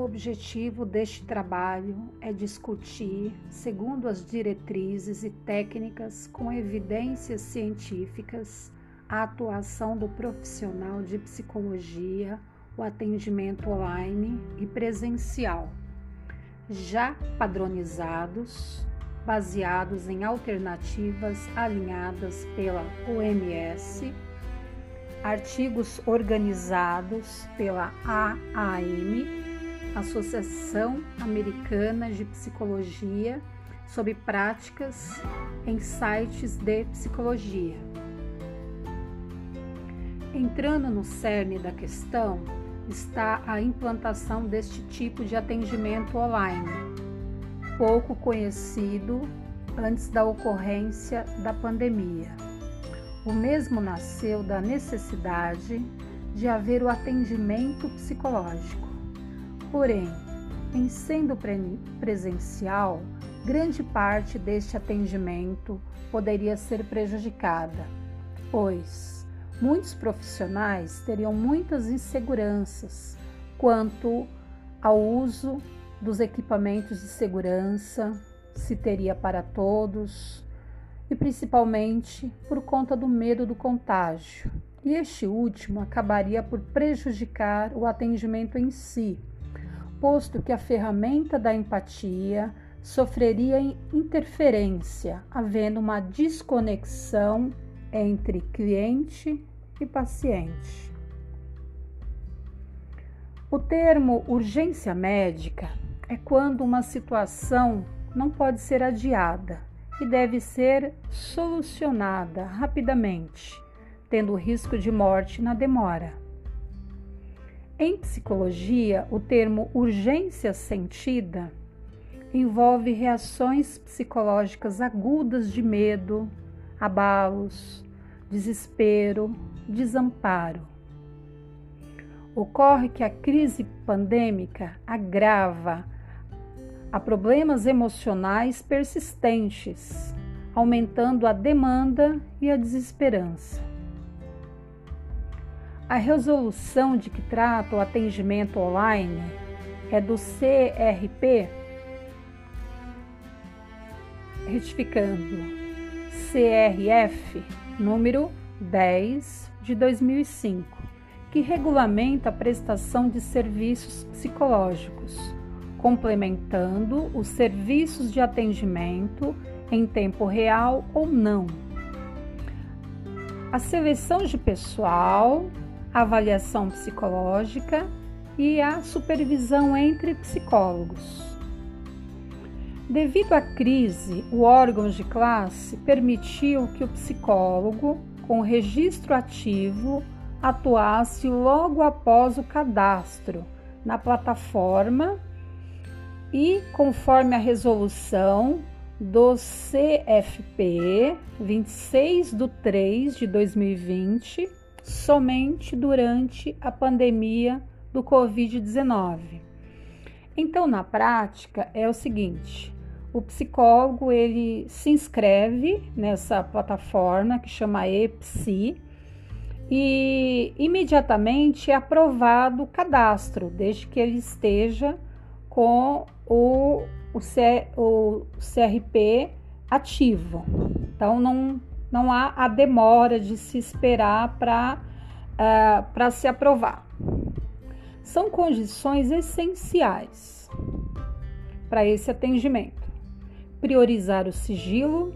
O objetivo deste trabalho é discutir, segundo as diretrizes e técnicas com evidências científicas, a atuação do profissional de psicologia, o atendimento online e presencial, já padronizados, baseados em alternativas alinhadas pela OMS, artigos organizados pela AAM, Associação Americana de Psicologia, sobre práticas em sites de psicologia. Entrando no cerne da questão está a implantação deste tipo de atendimento online, pouco conhecido antes da ocorrência da pandemia. O mesmo nasceu da necessidade de haver o atendimento psicológico. Porém, em sendo presencial, grande parte deste atendimento poderia ser prejudicada, pois muitos profissionais teriam muitas inseguranças quanto ao uso dos equipamentos de segurança, se teria para todos, e principalmente por conta do medo do contágio. E este último acabaria por prejudicar o atendimento em si, posto que a ferramenta da empatia sofreria interferência, havendo uma desconexão entre cliente e paciente. O termo urgência médica é quando uma situação não pode ser adiada e deve ser solucionada rapidamente, tendo risco de morte na demora. Em psicologia, o termo urgência sentida envolve reações psicológicas agudas de medo, abalos, desespero, desamparo. Ocorre que a crise pandêmica agrava a problemas emocionais persistentes, aumentando a demanda e a desesperança. A resolução de que trata o atendimento online é do CRP, retificando, CRF número 10 de 2005, que regulamenta a prestação de serviços psicológicos, complementando os serviços de atendimento em tempo real ou não. A seleção de pessoal, avaliação psicológica e a supervisão entre psicólogos. Devido à crise, o órgão de classe permitiu que o psicólogo, com registro ativo, atuasse logo após o cadastro na plataforma e, conforme a resolução do CFP 26 de 3 de 2020, somente durante a pandemia do Covid-19. Então, na prática, é o seguinte: o psicólogo ele se inscreve nessa plataforma que chama EPSI e imediatamente é aprovado o cadastro, desde que ele esteja com o, o, C, o CRP ativo. Então não, não há a demora de se esperar para uh, para se aprovar. São condições essenciais para esse atendimento priorizar o sigilo,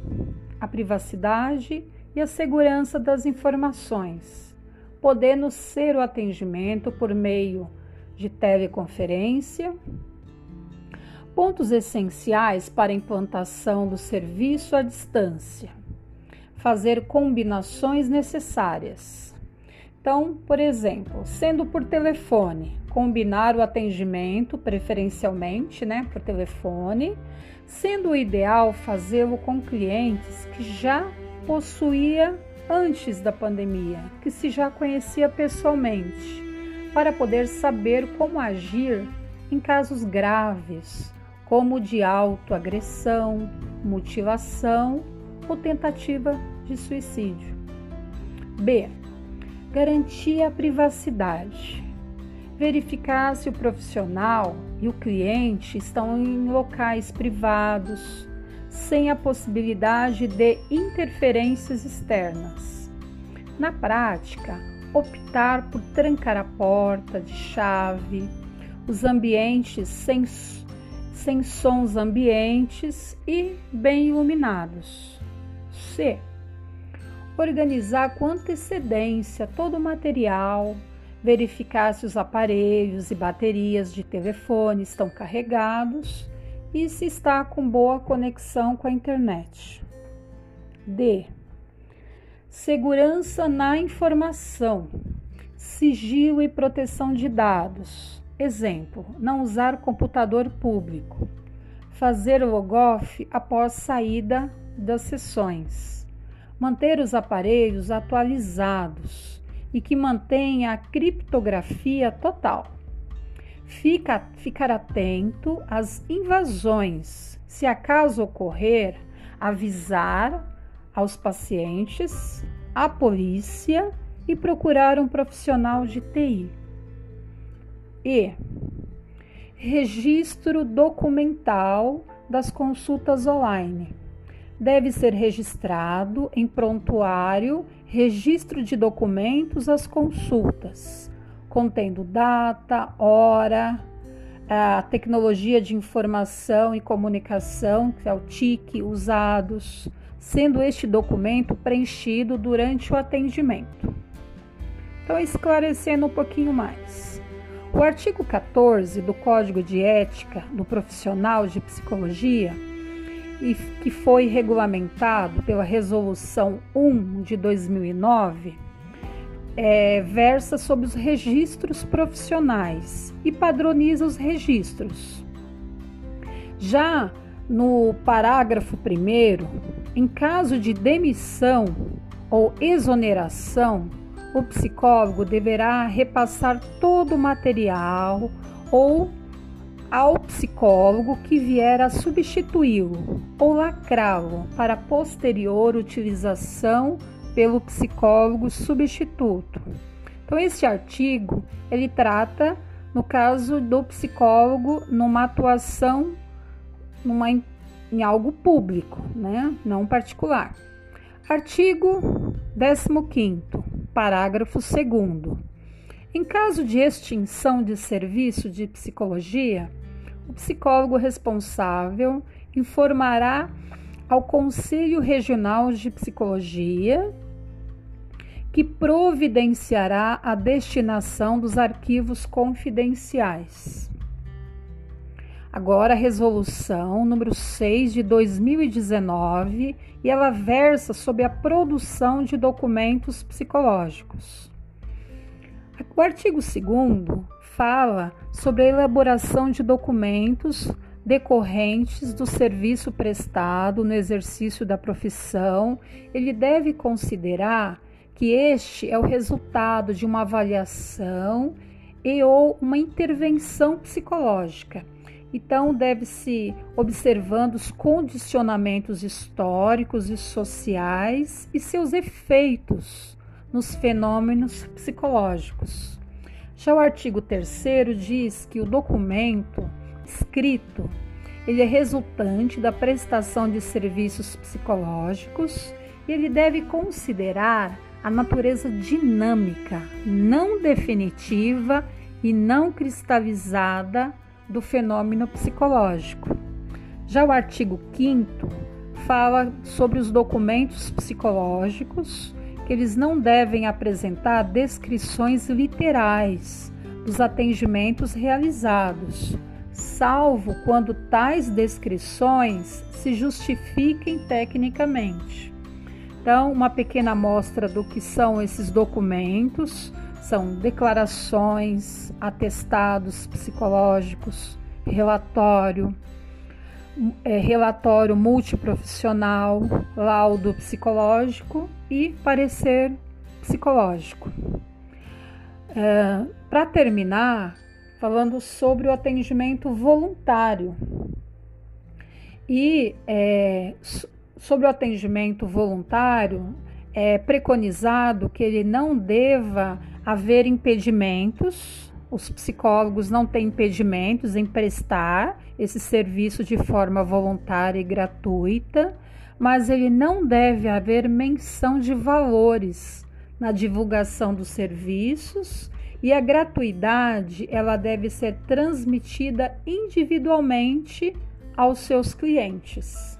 a privacidade e a segurança das informações, podendo ser o atendimento por meio de teleconferência. Pontos essenciais para a implantação do serviço à distância. Fazer combinações necessárias. Então, por exemplo, sendo por telefone, combinar o atendimento, preferencialmente, né, por telefone, sendo o ideal fazê-lo com clientes que já possuía antes da pandemia, que se já conhecia pessoalmente, para poder saber como agir em casos graves, como de autoagressão, mutilação ou tentativa de suicídio. B. Garantir a privacidade. Verificar se o profissional e o cliente estão em locais privados, sem a possibilidade de interferências externas. Na prática, optar por trancar a porta de chave, os ambientes sem, sem sons ambientes e bem iluminados. C. Organizar com antecedência todo o material, verificar se os aparelhos e baterias de telefone estão carregados e se está com boa conexão com a internet. D. Segurança na informação, sigilo e proteção de dados. Exemplo: não usar computador público, fazer o logoff após saída das sessões, manter os aparelhos atualizados e que mantenha a criptografia total. Fica, ficar atento às invasões. Se acaso ocorrer, avisar aos pacientes, à polícia e procurar um profissional de TI. E registro documental das consultas online. Deve ser registrado em prontuário registro de documentos às consultas contendo data, hora, a tecnologia de informação e comunicação, que é o TIC, usados, sendo este documento preenchido durante o atendimento. Então, esclarecendo um pouquinho mais. O artigo 14 do Código de Ética do Profissional de Psicologia, e que foi regulamentado pela Resolução 1 de 2009, é, versa sobre os registros profissionais e padroniza os registros. Já no parágrafo 1, em caso de demissão ou exoneração, o psicólogo deverá repassar todo o material ou ao psicólogo que vier a substituí-lo ou lacrá-lo para posterior utilização pelo psicólogo substituto. Então esse artigo, ele trata no caso do psicólogo numa atuação numa, em algo público, né? não particular. Artigo 15 parágrafo 2 Em caso de extinção de serviço de psicologia, o psicólogo responsável informará ao Conselho Regional de Psicologia que providenciará a destinação dos arquivos confidenciais. Agora, a resolução número 6 de 2019, e ela versa sobre a produção de documentos psicológicos. O artigo 2 fala sobre a elaboração de documentos decorrentes do serviço prestado no exercício da profissão. Ele deve considerar que este é o resultado de uma avaliação e ou uma intervenção psicológica. Então, deve-se observando os condicionamentos históricos e sociais e seus efeitos nos fenômenos psicológicos. Já o artigo 3 diz que o documento escrito ele é resultante da prestação de serviços psicológicos e ele deve considerar a natureza dinâmica, não definitiva e não cristalizada do fenômeno psicológico. Já o artigo 5 fala sobre os documentos psicológicos, que eles não devem apresentar descrições literais dos atendimentos realizados, salvo quando tais descrições se justifiquem tecnicamente. Então, uma pequena amostra do que são esses documentos são declarações, atestados psicológicos, relatório, é, relatório multiprofissional, laudo psicológico e parecer psicológico. É, Para terminar, falando sobre o atendimento voluntário e é, sobre o atendimento voluntário, é preconizado que ele não deva haver impedimentos Os psicólogos não têm impedimentos em prestar esse serviço de forma voluntária e gratuita, mas ele não deve haver menção de valores na divulgação dos serviços e a gratuidade ela deve ser transmitida individualmente aos seus clientes.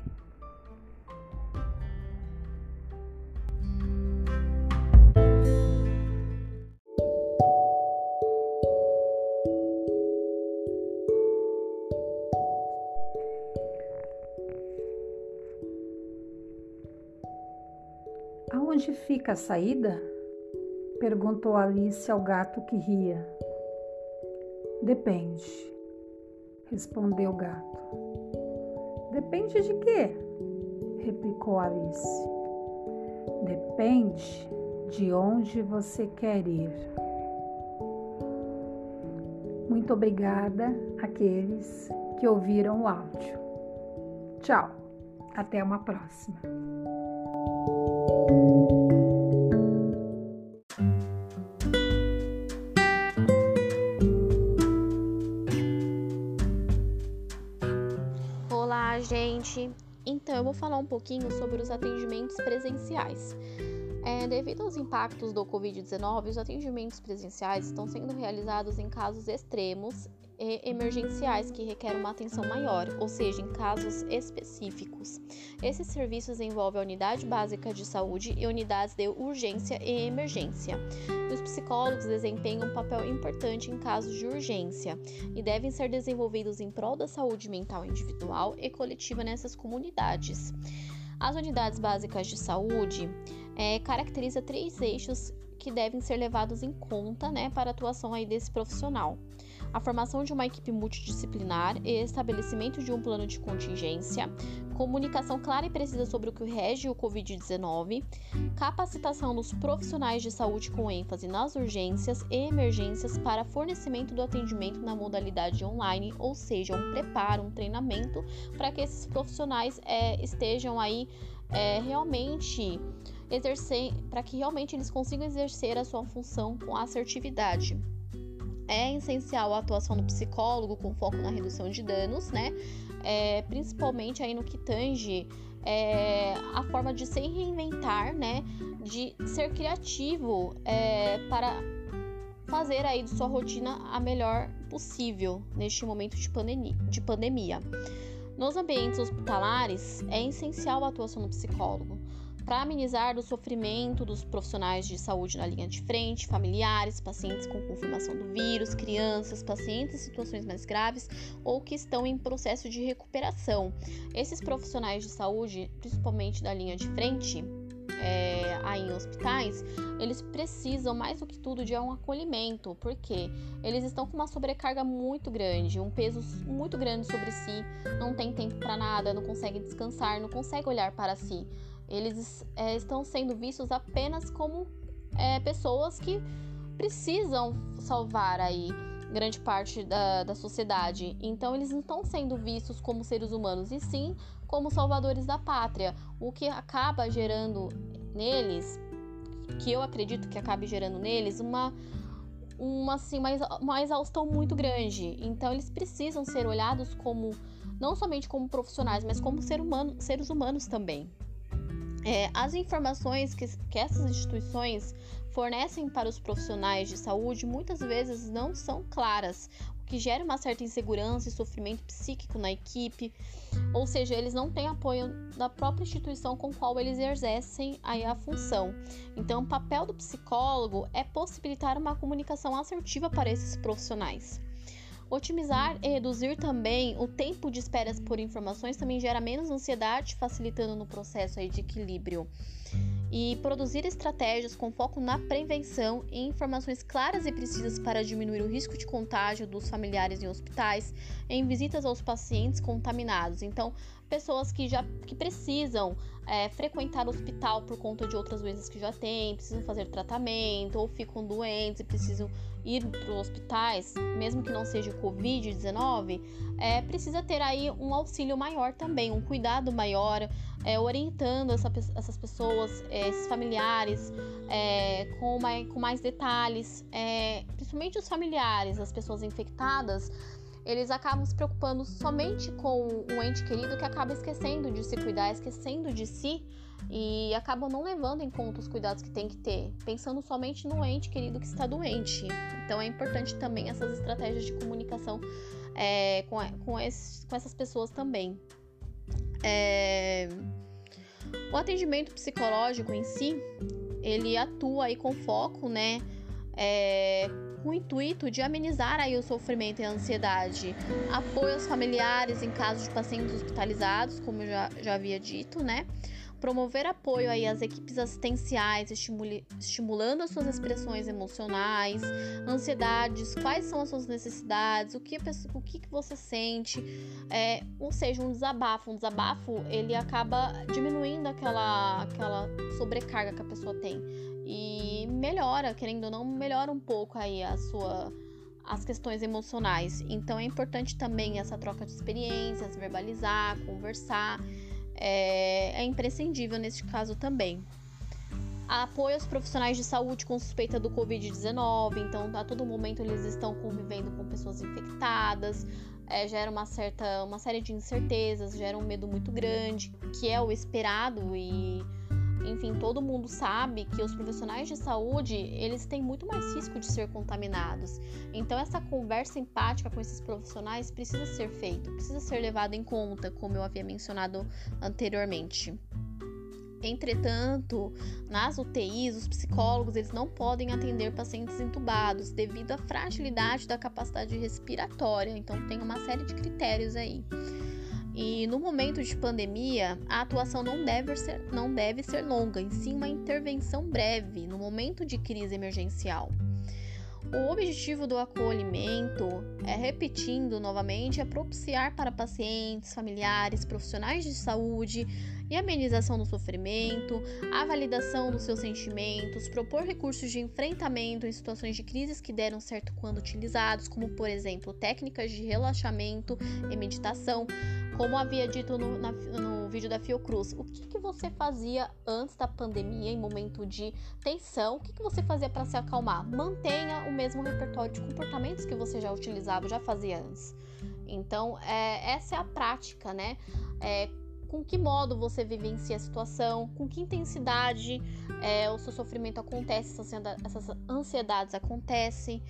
Aonde fica a saída? perguntou Alice ao gato que ria. Depende, respondeu o gato. Depende de quê? replicou Alice. Depende de onde você quer ir. Muito obrigada àqueles que ouviram o áudio. Tchau, até uma próxima. Eu vou falar um pouquinho sobre os atendimentos presenciais. É, devido aos impactos do Covid-19, os atendimentos presenciais estão sendo realizados em casos extremos e emergenciais que requerem uma atenção maior, ou seja, em casos específicos. Esses serviços envolvem a unidade básica de saúde e unidades de urgência e emergência. Os psicólogos desempenham um papel importante em casos de urgência e devem ser desenvolvidos em prol da saúde mental individual e coletiva nessas comunidades. As unidades básicas de saúde é, caracteriza três eixos que devem ser levados em conta né, para a atuação aí desse profissional a formação de uma equipe multidisciplinar e estabelecimento de um plano de contingência, comunicação clara e precisa sobre o que rege o Covid-19, capacitação dos profissionais de saúde com ênfase nas urgências e emergências para fornecimento do atendimento na modalidade online, ou seja, um preparo, um treinamento para que esses profissionais é, estejam aí é, realmente exercer, para que realmente eles consigam exercer a sua função com assertividade é essencial a atuação do psicólogo com foco na redução de danos, né? É, principalmente aí no que tange é, a forma de se reinventar, né? De ser criativo é, para fazer aí de sua rotina a melhor possível neste momento de. De pandemia. Nos ambientes hospitalares, é essencial a atuação do psicólogo para amenizar o sofrimento dos profissionais de saúde na linha de frente, familiares, pacientes com confirmação do vírus, crianças, pacientes em situações mais graves ou que estão em processo de recuperação. Esses profissionais de saúde, principalmente da linha de frente, é, aí em hospitais, eles precisam mais do que tudo de um acolhimento, porque eles estão com uma sobrecarga muito grande, um peso muito grande sobre si, não tem tempo para nada, não consegue descansar, não consegue olhar para si eles é, estão sendo vistos apenas como é, pessoas que precisam salvar aí grande parte da, da sociedade. Então eles não estão sendo vistos como seres humanos, e sim como salvadores da pátria, o que acaba gerando neles, que eu acredito que acabe gerando neles, uma uma assim uma, uma exaustão muito grande. Então eles precisam ser olhados como não somente como profissionais, mas como ser humano, seres humanos também. É, as informações que, que essas instituições fornecem para os profissionais de saúde muitas vezes não são claras, o que gera uma certa insegurança e sofrimento psíquico na equipe, ou seja, eles não têm apoio da própria instituição com qual eles exercem aí a função. Então, o papel do psicólogo é possibilitar uma comunicação assertiva para esses profissionais. Otimizar e reduzir também o tempo de espera por informações também gera menos ansiedade, facilitando no processo aí de equilíbrio. E produzir estratégias com foco na prevenção e informações claras e precisas para diminuir o risco de contágio dos familiares em hospitais, em visitas aos pacientes contaminados. Então, pessoas que já que precisam é, frequentar o hospital por conta de outras doenças que já têm, precisam fazer tratamento ou ficam doentes e precisam ir para os hospitais, mesmo que não seja Covid-19, é, precisa ter aí um auxílio maior também, um cuidado maior, é, orientando essa, essas pessoas, é, esses familiares, é, com, mais, com mais detalhes, é, principalmente os familiares, as pessoas infectadas, eles acabam se preocupando somente com o ente querido que acaba esquecendo de se cuidar, esquecendo de si e acabam não levando em conta os cuidados que tem que ter, pensando somente no ente querido que está doente. Então é importante também essas estratégias de comunicação é, com, com, esse, com, essas pessoas também. É, o atendimento psicológico em si, ele atua aí com foco, né? É, com o intuito de amenizar aí o sofrimento e a ansiedade. Apoio aos familiares em caso de pacientes hospitalizados, como eu já, já havia dito, né? promover apoio aí às equipes assistenciais, estimulando as suas expressões emocionais, ansiedades, quais são as suas necessidades, o que, o que, que você sente, é, ou seja, um desabafo. Um desabafo, ele acaba diminuindo aquela, aquela sobrecarga que a pessoa tem e melhora, querendo ou não, melhora um pouco aí a sua as questões emocionais. Então é importante também essa troca de experiências, verbalizar, conversar é, é imprescindível neste caso também. Apoio aos profissionais de saúde com suspeita do Covid-19, então a todo momento eles estão convivendo com pessoas infectadas, é, gera uma certa, uma série de incertezas, gera um medo muito grande, que é o esperado e enfim, todo mundo sabe que os profissionais de saúde, eles têm muito mais risco de ser contaminados. Então essa conversa empática com esses profissionais precisa ser feita, precisa ser levada em conta, como eu havia mencionado anteriormente. Entretanto, nas UTIs, os psicólogos eles não podem atender pacientes entubados devido à fragilidade da capacidade respiratória. Então tem uma série de critérios aí. E no momento de pandemia, a atuação não deve ser, não deve ser longa, em sim uma intervenção breve, no momento de crise emergencial. O objetivo do acolhimento é, repetindo novamente, é propiciar para pacientes, familiares, profissionais de saúde e amenização do sofrimento, a validação dos seus sentimentos, propor recursos de enfrentamento em situações de crises que deram certo quando utilizados, como por exemplo técnicas de relaxamento e meditação, como havia dito no, na, no vídeo da Fiocruz, o que, que, você fazia antes da pandemia, em momento de tensão? O que, que você fazia para se acalmar? Mantenha o mesmo repertório de comportamentos que você já utilizava, já fazia antes. Então, é, essa é a prática, né? É, com que modo você vivencia a situação, com que intensidade é, o seu sofrimento acontece, essas ansiedades acontecem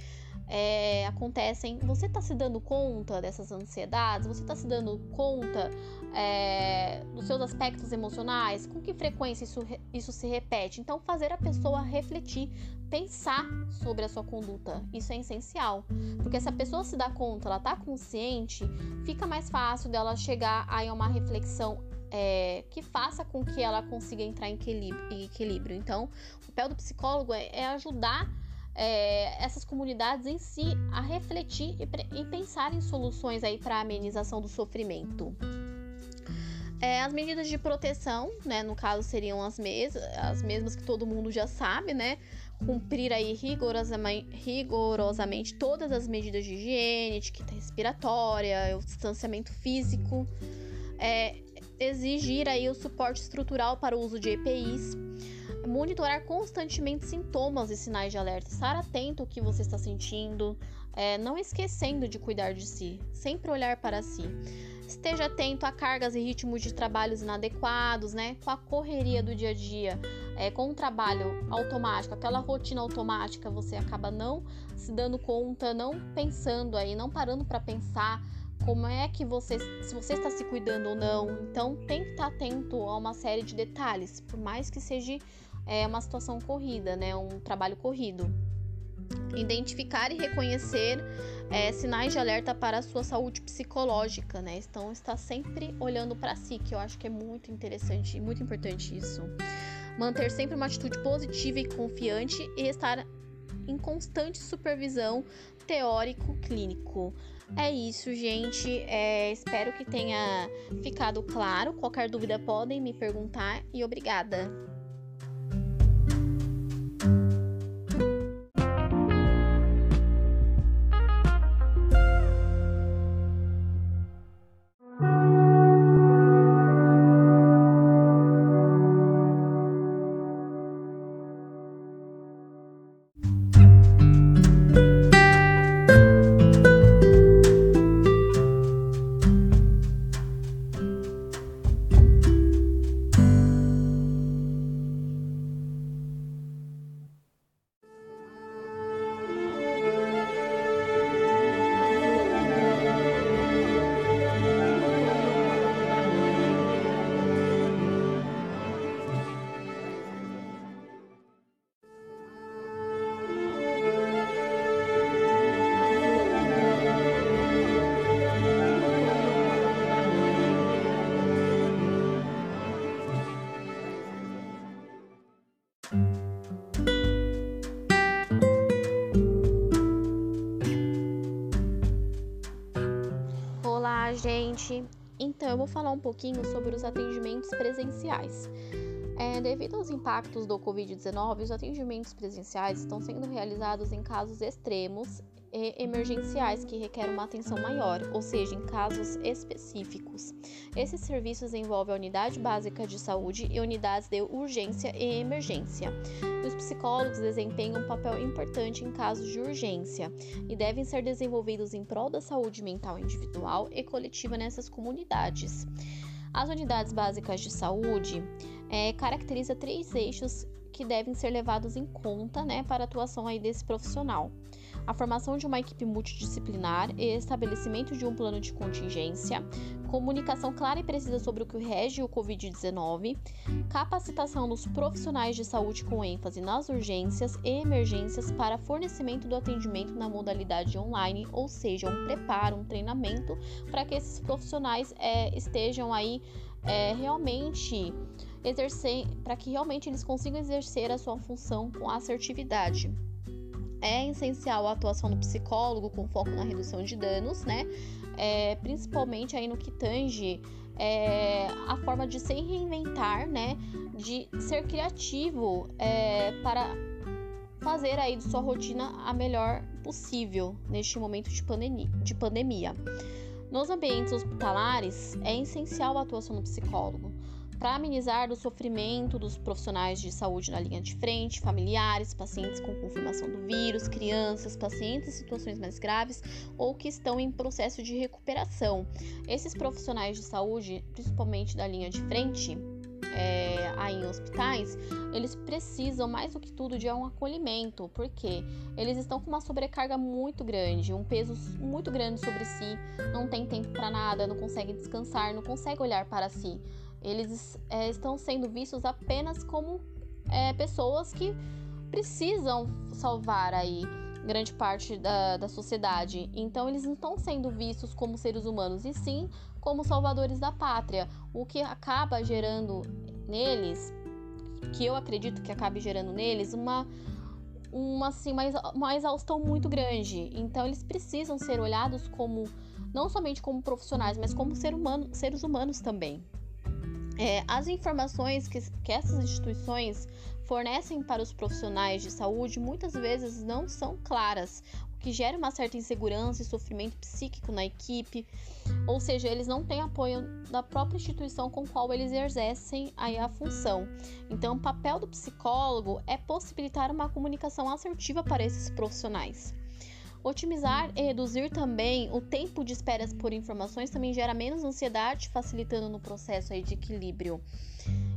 é, acontecem, você está se dando conta dessas ansiedades? Você está se dando conta é, dos seus aspectos emocionais? Com que frequência isso, isso se repete? Então, fazer a pessoa refletir, pensar sobre a sua conduta, isso é essencial. Porque se a pessoa se dá conta, ela está consciente, fica mais fácil dela chegar a uma reflexão é, que faça com que ela consiga entrar em equilíbrio. Então, o papel do psicólogo é, é ajudar é, essas comunidades em si a refletir e, e pensar em soluções aí para amenização do sofrimento. É, as medidas de proteção, né, no caso seriam as, mes as mesmas que todo mundo já sabe, né? Cumprir aí rigorosamente, rigorosamente todas as medidas de higiene, etiqueta respiratória, o distanciamento físico, é, exigir aí o suporte estrutural para o uso de EPIs, monitorar constantemente sintomas e sinais de alerta, estar atento ao que você está sentindo, é, não esquecendo de cuidar de si, sempre olhar para si. Esteja atento a cargas e ritmos de trabalhos inadequados, né? Com a correria do dia a dia, é, com o trabalho automático, aquela rotina automática, você acaba não se dando conta, não pensando aí, não parando para pensar como é que você, se você está se cuidando ou não. Então, tem que estar atento a uma série de detalhes, por mais que seja é uma situação corrida, né? Um trabalho corrido. Identificar e reconhecer é, sinais de alerta para a sua saúde psicológica, né? Então, está sempre olhando para si, que eu acho que é muito interessante e muito importante isso. Manter sempre uma atitude positiva e confiante e estar em constante supervisão teórico-clínico. É isso, gente. É, espero que tenha ficado claro. Qualquer dúvida podem me perguntar e obrigada. Gente! Então, eu vou falar um pouquinho sobre os atendimentos presenciais. É, devido aos impactos do Covid-19, os atendimentos presenciais estão sendo realizados em casos extremos emergenciais que requerem uma atenção maior, ou seja, em casos específicos. Esses serviços envolvem a unidade básica de saúde e unidades de urgência e emergência. Os psicólogos desempenham um papel importante em casos de urgência e devem ser desenvolvidos em prol da saúde mental individual e coletiva nessas comunidades. As unidades básicas de saúde é, caracteriza três eixos que devem ser levados em conta né, para a atuação aí desse profissional a formação de uma equipe multidisciplinar e estabelecimento de um plano de contingência, comunicação clara e precisa sobre o que rege o Covid-19, capacitação dos profissionais de saúde com ênfase nas urgências e emergências para fornecimento do atendimento na modalidade online, ou seja, um preparo, um treinamento para que esses profissionais é, estejam aí é, realmente exercer, para que realmente eles consigam exercer a sua função com assertividade é essencial a atuação do psicólogo com foco na redução de danos, né? É, principalmente aí no que tange é, a forma de se reinventar, né? De ser criativo é, para fazer aí de sua rotina a melhor possível neste momento de pandemia. De pandemia. Nos ambientes hospitalares, é essencial a atuação do psicólogo para amenizar o sofrimento dos profissionais de saúde na linha de frente, familiares, pacientes com confirmação do vírus, crianças, pacientes em situações mais graves ou que estão em processo de recuperação. Esses profissionais de saúde, principalmente da linha de frente, é, aí em hospitais, eles precisam mais do que tudo de um acolhimento, porque eles estão com uma sobrecarga muito grande, um peso muito grande sobre si, não tem tempo para nada, não consegue descansar, não consegue olhar para si eles é, estão sendo vistos apenas como é, pessoas que precisam salvar aí grande parte da, da sociedade. Então eles não estão sendo vistos como seres humanos, e sim como salvadores da pátria, o que acaba gerando neles, que eu acredito que acabe gerando neles, uma uma assim uma, uma exaustão muito grande. Então eles precisam ser olhados como não somente como profissionais, mas como ser humano, seres humanos também. É, as informações que, que essas instituições fornecem para os profissionais de saúde muitas vezes não são claras, o que gera uma certa insegurança e sofrimento psíquico na equipe, ou seja, eles não têm apoio da própria instituição com qual eles exercem aí a função. Então, o papel do psicólogo é possibilitar uma comunicação assertiva para esses profissionais. Otimizar e reduzir também o tempo de espera por informações também gera menos ansiedade, facilitando no processo aí de equilíbrio.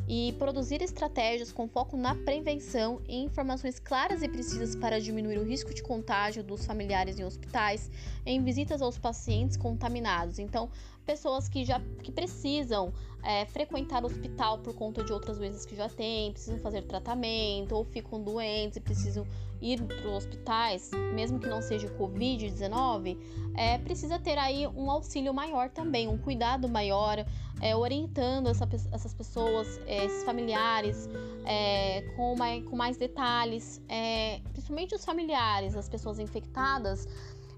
E produzir estratégias com foco na prevenção e informações claras e precisas para diminuir o risco de contágio dos familiares em hospitais, em visitas aos pacientes contaminados. Então, pessoas que já que precisam é, frequentar o hospital por conta de outras doenças que já têm, precisam fazer tratamento ou ficam doentes e precisam ir para os hospitais, mesmo que não seja Covid-19, é, precisa ter aí um auxílio maior também, um cuidado maior, é, orientando essa, essas pessoas, é, esses familiares, é, com, mais, com mais detalhes, é, principalmente os familiares, as pessoas infectadas.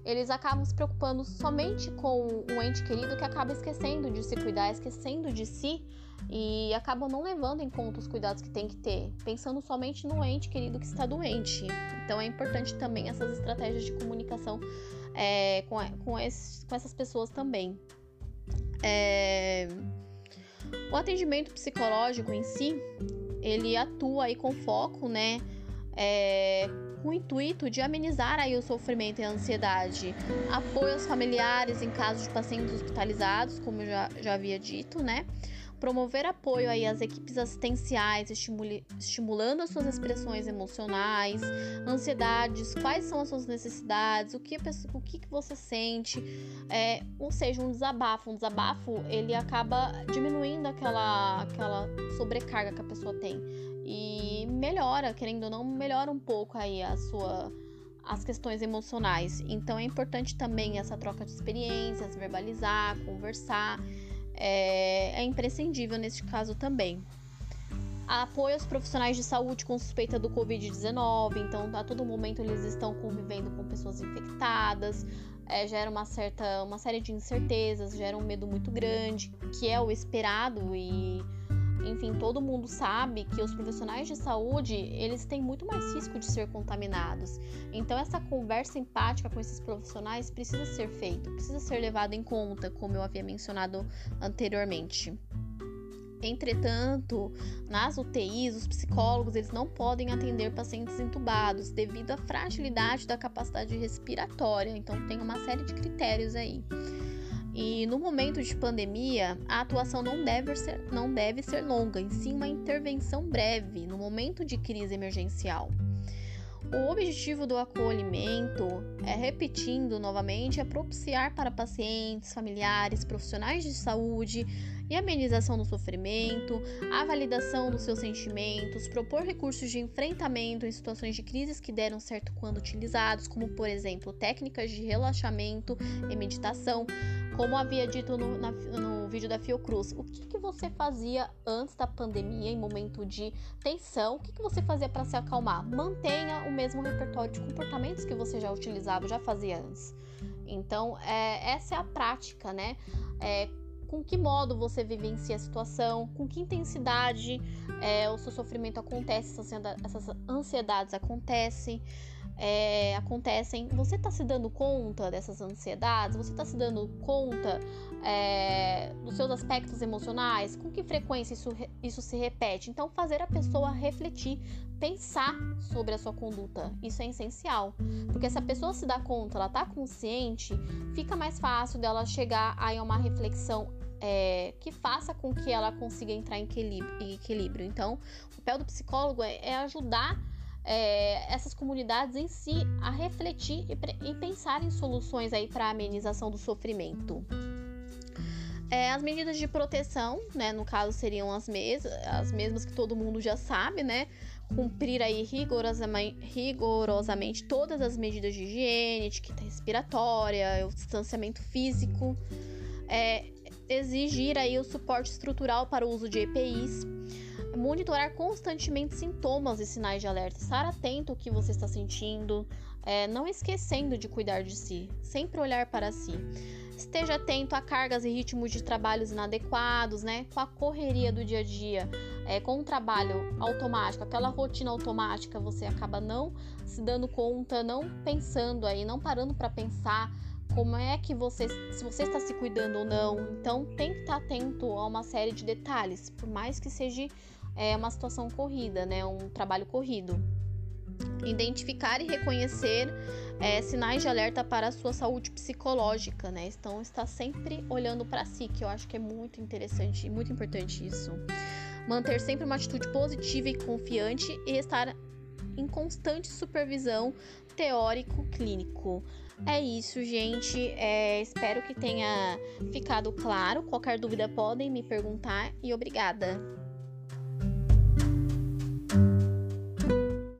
Eles acabam se preocupando somente com o ente querido que acaba esquecendo de se cuidar, esquecendo de si e acabam não levando em conta os cuidados que tem que ter, pensando somente no ente querido que está doente. Então é importante também essas estratégias de comunicação é, com, com, com, essas pessoas também. É, o atendimento psicológico em si, ele atua aí com foco, né? É, com o intuito de amenizar aí o sofrimento e a ansiedade, apoio aos familiares em caso de pacientes hospitalizados, como eu já, já havia dito, né? Promover apoio aí às equipes assistenciais, estimulando as suas expressões emocionais, ansiedades, quais são as suas necessidades, o que, o que, que você sente, é, ou seja, um desabafo. Um desabafo, ele acaba diminuindo aquela, aquela sobrecarga que a pessoa tem e melhora, querendo ou não, melhora um pouco aí a sua as questões emocionais. Então é importante também essa troca de experiências, verbalizar, conversar é, é imprescindível neste caso também. Apoio aos profissionais de saúde com suspeita do Covid-19, então a todo momento eles estão convivendo com pessoas infectadas, é, gera uma certa, uma série de incertezas, gera um medo muito grande, que é o esperado e enfim, todo mundo sabe que os profissionais de saúde, eles têm muito mais risco de ser contaminados. Então essa conversa empática com esses profissionais precisa ser feita, precisa ser levada em conta, como eu havia mencionado anteriormente. Entretanto, nas UTIs, os psicólogos eles não podem atender pacientes entubados devido à fragilidade da capacidade respiratória. Então, tem uma série de critérios aí. E no momento de pandemia, a atuação não deve ser, não deve ser longa, em sim uma intervenção breve, no momento de crise emergencial. O objetivo do acolhimento é, repetindo novamente, é propiciar para pacientes, familiares, profissionais de saúde e amenização do sofrimento, a validação dos seus sentimentos, propor recursos de enfrentamento em situações de crises que deram certo quando utilizados, como por exemplo técnicas de relaxamento e meditação, como havia dito no, na, no vídeo da Fiocruz, o que, que, você fazia antes da pandemia, em momento de tensão? O que, que você fazia para se acalmar? Mantenha o mesmo repertório de comportamentos que você já utilizava, já fazia antes. Então, é, essa é a prática, né? É, com que modo você vivencia a situação, com que intensidade é, o seu sofrimento acontece, essas ansiedades acontecem é, acontecem, você está se dando conta dessas ansiedades? Você está se dando conta é, dos seus aspectos emocionais? Com que frequência isso, isso se repete? Então, fazer a pessoa refletir, pensar sobre a sua conduta. Isso é essencial. Porque se a pessoa se dá conta, ela está consciente, fica mais fácil dela chegar a uma reflexão é, que faça com que ela consiga entrar em equilíbrio. Em equilíbrio. Então, o papel do psicólogo é, é ajudar é, essas comunidades em si a refletir e, e pensar em soluções aí para amenização do sofrimento. É, as medidas de proteção, né, no caso seriam as, mes as mesmas que todo mundo já sabe, né? Cumprir aí rigorosamente, rigorosamente todas as medidas de higiene, etiqueta respiratória, o distanciamento físico, é, exigir aí o suporte estrutural para o uso de EPIs, monitorar constantemente sintomas e sinais de alerta, estar atento ao que você está sentindo, é, não esquecendo de cuidar de si, sempre olhar para si. Esteja atento a cargas e ritmos de trabalhos inadequados, né? Com a correria do dia a dia, é, com o trabalho automático, aquela rotina automática, você acaba não se dando conta, não pensando aí, não parando para pensar como é que você, se você está se cuidando ou não. Então, tem que estar atento a uma série de detalhes, por mais que seja é uma situação corrida, né? Um trabalho corrido. Identificar e reconhecer é, sinais de alerta para a sua saúde psicológica, né? Então, está sempre olhando para si, que eu acho que é muito interessante e muito importante isso. Manter sempre uma atitude positiva e confiante e estar em constante supervisão teórico-clínico. É isso, gente. É, espero que tenha ficado claro. Qualquer dúvida podem me perguntar e obrigada.